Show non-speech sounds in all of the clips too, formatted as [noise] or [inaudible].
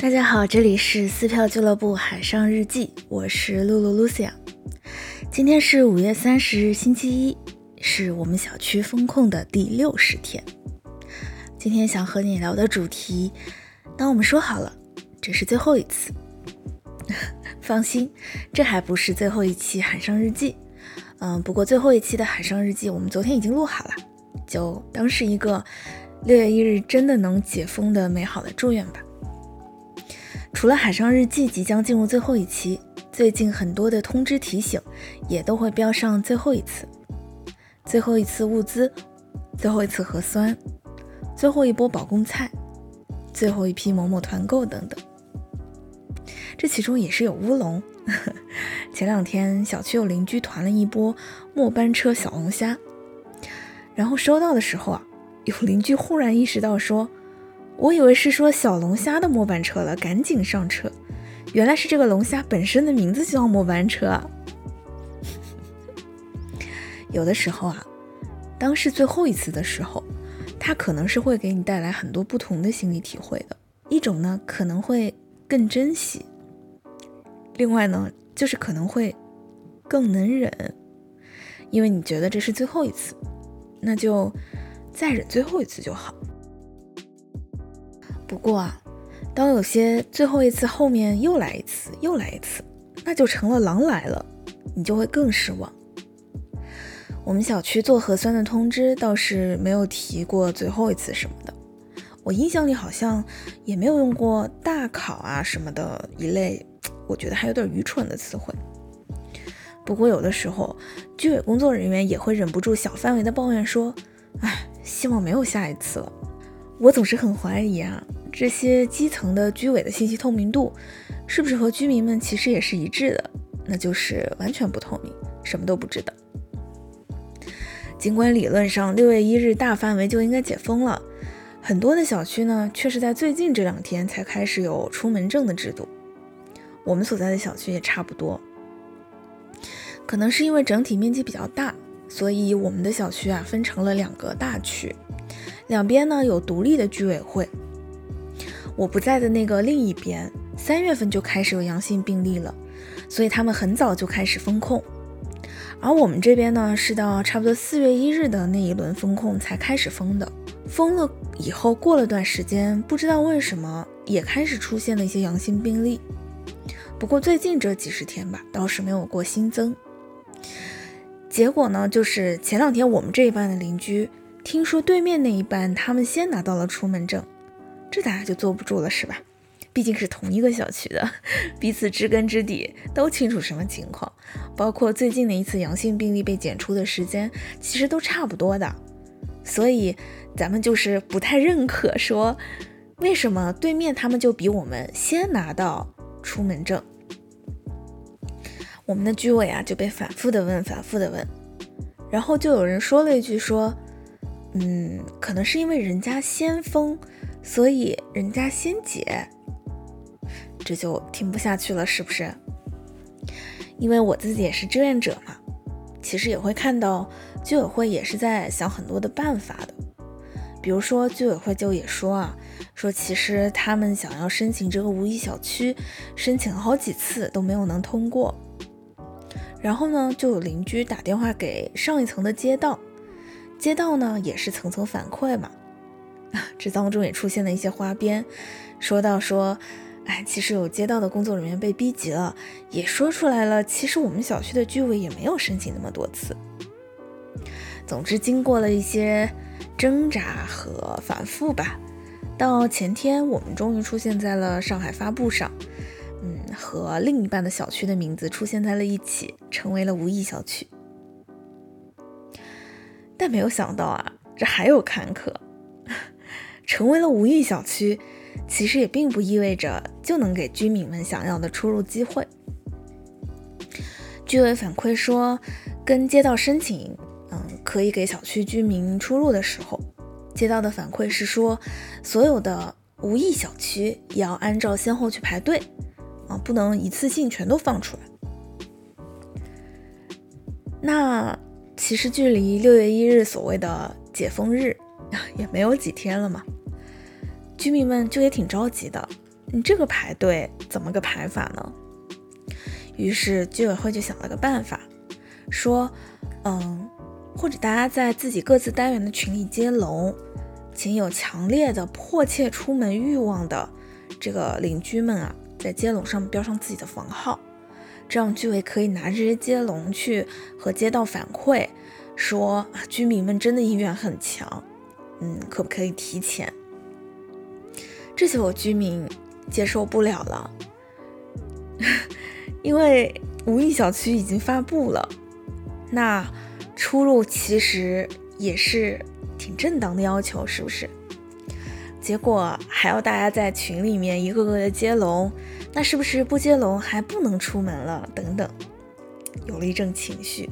大家好，这里是撕票俱乐部海上日记，我是露露 Lucia。今天是五月三十日，星期一，是我们小区封控的第六十天。今天想和你聊的主题，当我们说好了，这是最后一次。[laughs] 放心，这还不是最后一期海上日记。嗯，不过最后一期的海上日记，我们昨天已经录好了，就当是一个六月一日真的能解封的美好的祝愿吧。除了海上日记即将进入最后一期，最近很多的通知提醒也都会标上最后一次、最后一次物资、最后一次核酸、最后一波保供菜、最后一批某某团购等等。这其中也是有乌龙。[laughs] 前两天小区有邻居团了一波末班车小龙虾，然后收到的时候啊，有邻居忽然意识到说。我以为是说小龙虾的末班车了，赶紧上车。原来是这个龙虾本身的名字叫末班车啊！[laughs] 有的时候啊，当是最后一次的时候，它可能是会给你带来很多不同的心理体会的。一种呢，可能会更珍惜；另外呢，就是可能会更能忍，因为你觉得这是最后一次，那就再忍最后一次就好。不过啊，当有些最后一次后面又来一次，又来一次，那就成了狼来了，你就会更失望。我们小区做核酸的通知倒是没有提过最后一次什么的，我印象里好像也没有用过大考啊什么的一类，我觉得还有点愚蠢的词汇。不过有的时候，居委工作人员也会忍不住小范围的抱怨说：“哎，希望没有下一次了。”我总是很怀疑啊。这些基层的居委的信息透明度，是不是和居民们其实也是一致的？那就是完全不透明，什么都不知道。尽管理论上六月一日大范围就应该解封了，很多的小区呢，却是在最近这两天才开始有出门证的制度。我们所在的小区也差不多。可能是因为整体面积比较大，所以我们的小区啊分成了两个大区，两边呢有独立的居委会。我不在的那个另一边，三月份就开始有阳性病例了，所以他们很早就开始封控。而我们这边呢，是到差不多四月一日的那一轮封控才开始封的。封了以后，过了段时间，不知道为什么也开始出现了一些阳性病例。不过最近这几十天吧，倒是没有过新增。结果呢，就是前两天我们这一班的邻居听说对面那一班他们先拿到了出门证。这大家就坐不住了，是吧？毕竟是同一个小区的，[laughs] 彼此知根知底，都清楚什么情况。包括最近的一次阳性病例被检出的时间，其实都差不多的。所以咱们就是不太认可说，为什么对面他们就比我们先拿到出门证？我们的居委啊就被反复的问，反复的问，然后就有人说了一句说，嗯，可能是因为人家先封。所以人家先解，这就听不下去了，是不是？因为我自己也是志愿者嘛，其实也会看到居委会也是在想很多的办法的。比如说居委会就也说啊，说其实他们想要申请这个无疫小区，申请了好几次都没有能通过。然后呢，就有邻居打电话给上一层的街道，街道呢也是层层反馈嘛。[laughs] 这当中也出现了一些花边，说到说，哎，其实有街道的工作人员被逼急了，也说出来了，其实我们小区的居委也没有申请那么多次。总之，经过了一些挣扎和反复吧，到前天我们终于出现在了上海发布上，嗯，和另一半的小区的名字出现在了一起，成为了无意小区。但没有想到啊，这还有坎坷。成为了无疫小区，其实也并不意味着就能给居民们想要的出入机会。居委反馈说，跟街道申请，嗯，可以给小区居民出入的时候，街道的反馈是说，所有的无疫小区也要按照先后去排队，啊，不能一次性全都放出来。那其实距离六月一日所谓的解封日 [laughs] 也没有几天了嘛。居民们就也挺着急的，你这个排队怎么个排法呢？于是居委会就想了个办法，说，嗯，或者大家在自己各自单元的群里接龙，请有强烈的迫切出门欲望的这个邻居们啊，在接龙上标上自己的房号，这样居委可以拿这些接龙去和街道反馈，说啊，居民们真的意愿很强，嗯，可不可以提前？这些我居民接受不了了。[laughs] 因为无意小区已经发布了，那出入其实也是挺正当的要求，是不是？结果还要大家在群里面一个个的接龙，那是不是不接龙还不能出门了？等等，有了一阵情绪。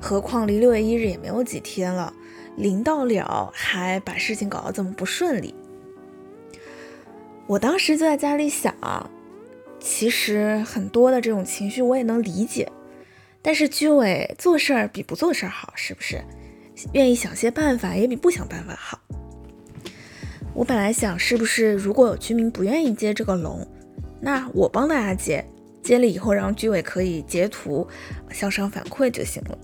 何况离六月一日也没有几天了，临到了还把事情搞得这么不顺利，我当时就在家里想啊。其实很多的这种情绪我也能理解，但是居委做事儿比不做事儿好，是不是？愿意想些办法也比不想办法好。我本来想，是不是如果有居民不愿意接这个龙，那我帮大家接，接了以后让居委可以截图向上反馈就行了。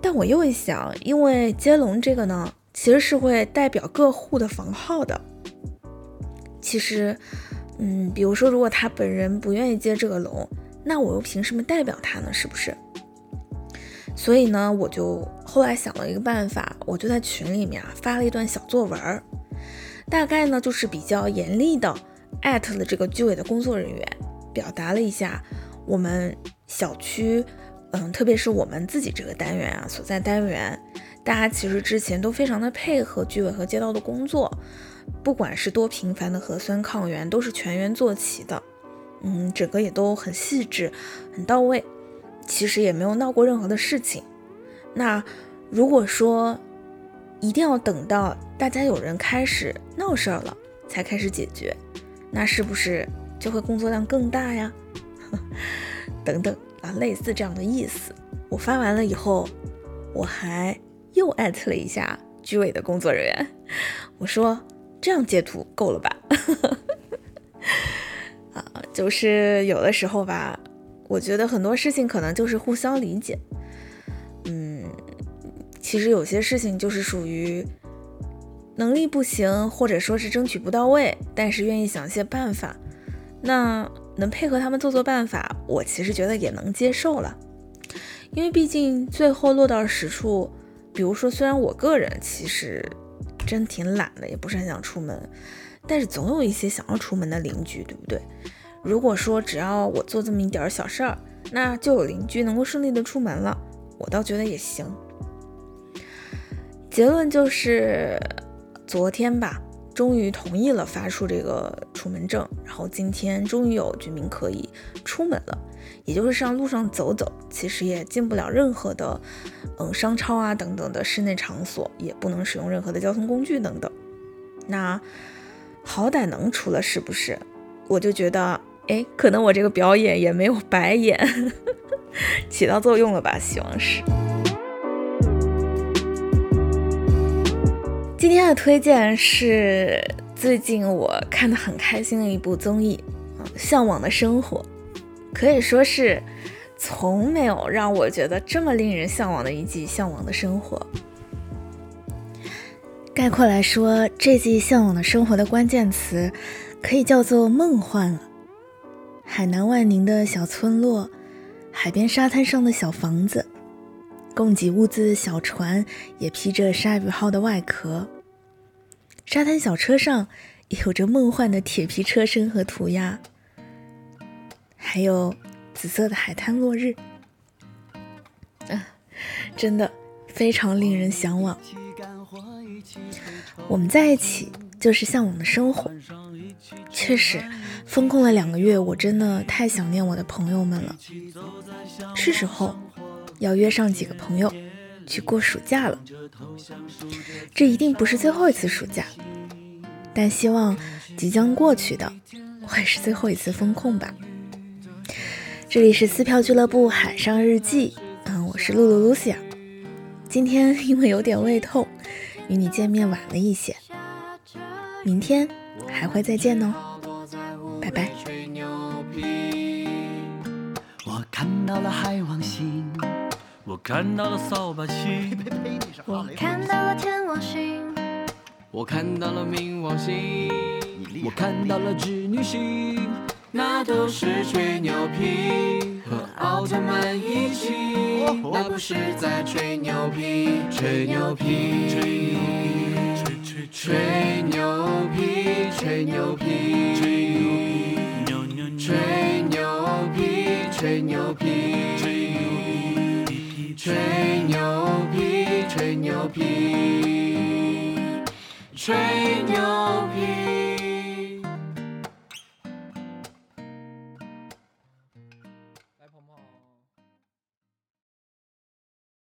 但我又一想，因为接龙这个呢，其实是会代表各户的房号的，其实。嗯，比如说，如果他本人不愿意接这个龙，那我又凭什么代表他呢？是不是？所以呢，我就后来想了一个办法，我就在群里面啊发了一段小作文，大概呢就是比较严厉的艾特了这个居委的工作人员，表达了一下我们小区，嗯，特别是我们自己这个单元啊所在单元，大家其实之前都非常的配合居委和街道的工作。不管是多频繁的核酸抗原，都是全员做齐的，嗯，整个也都很细致、很到位，其实也没有闹过任何的事情。那如果说一定要等到大家有人开始闹事儿了才开始解决，那是不是就会工作量更大呀？[laughs] 等等啊，类似这样的意思。我发完了以后，我还又艾特了一下居委的工作人员，我说。这样截图够了吧？[laughs] 啊，就是有的时候吧，我觉得很多事情可能就是互相理解。嗯，其实有些事情就是属于能力不行，或者说是争取不到位，但是愿意想些办法。那能配合他们做做办法，我其实觉得也能接受了。因为毕竟最后落到实处，比如说，虽然我个人其实。真挺懒的，也不是很想出门，但是总有一些想要出门的邻居，对不对？如果说只要我做这么一点小事儿，那就有邻居能够顺利的出门了，我倒觉得也行。结论就是，昨天吧。终于同意了发出这个出门证，然后今天终于有居民可以出门了，也就是上路上走走，其实也进不了任何的，嗯，商超啊等等的室内场所，也不能使用任何的交通工具等等。那好歹能出了，是不是？我就觉得，哎，可能我这个表演也没有白演，[laughs] 起到作用了吧？希望是。今天的推荐是最近我看的很开心的一部综艺，《向往的生活》，可以说是从没有让我觉得这么令人向往的一季《向往的生活》。概括来说，这季《向往的生活》的关键词可以叫做梦幻了。海南万宁的小村落，海边沙滩上的小房子，供给物资的小船也披着鲨鱼号的外壳。沙滩小车上有着梦幻的铁皮车身和涂鸦，还有紫色的海滩落日，啊，[laughs] 真的非常令人向往。我们在一起就是向往的生活。确实，封控了两个月，我真的太想念我的朋友们了。是时候要约上几个朋友。去过暑假了，这一定不是最后一次暑假，但希望即将过去的会是最后一次风控吧。这里是撕票俱乐部海上日记，嗯，我是露露露西亚。今天因为有点胃痛，与你见面晚了一些，明天还会再见哦。拜拜。我看到了海王星，看到了扫把星，我看到了天王星，我看到了冥王星，我看到了织女星，那都是吹牛皮，和奥特曼一起，那不是在吹牛皮，吹牛皮，吹牛皮，吹牛皮，吹牛皮，吹牛皮，牛牛牛，吹牛皮，吹牛皮，吹牛皮，吹牛皮，吹牛皮，吹。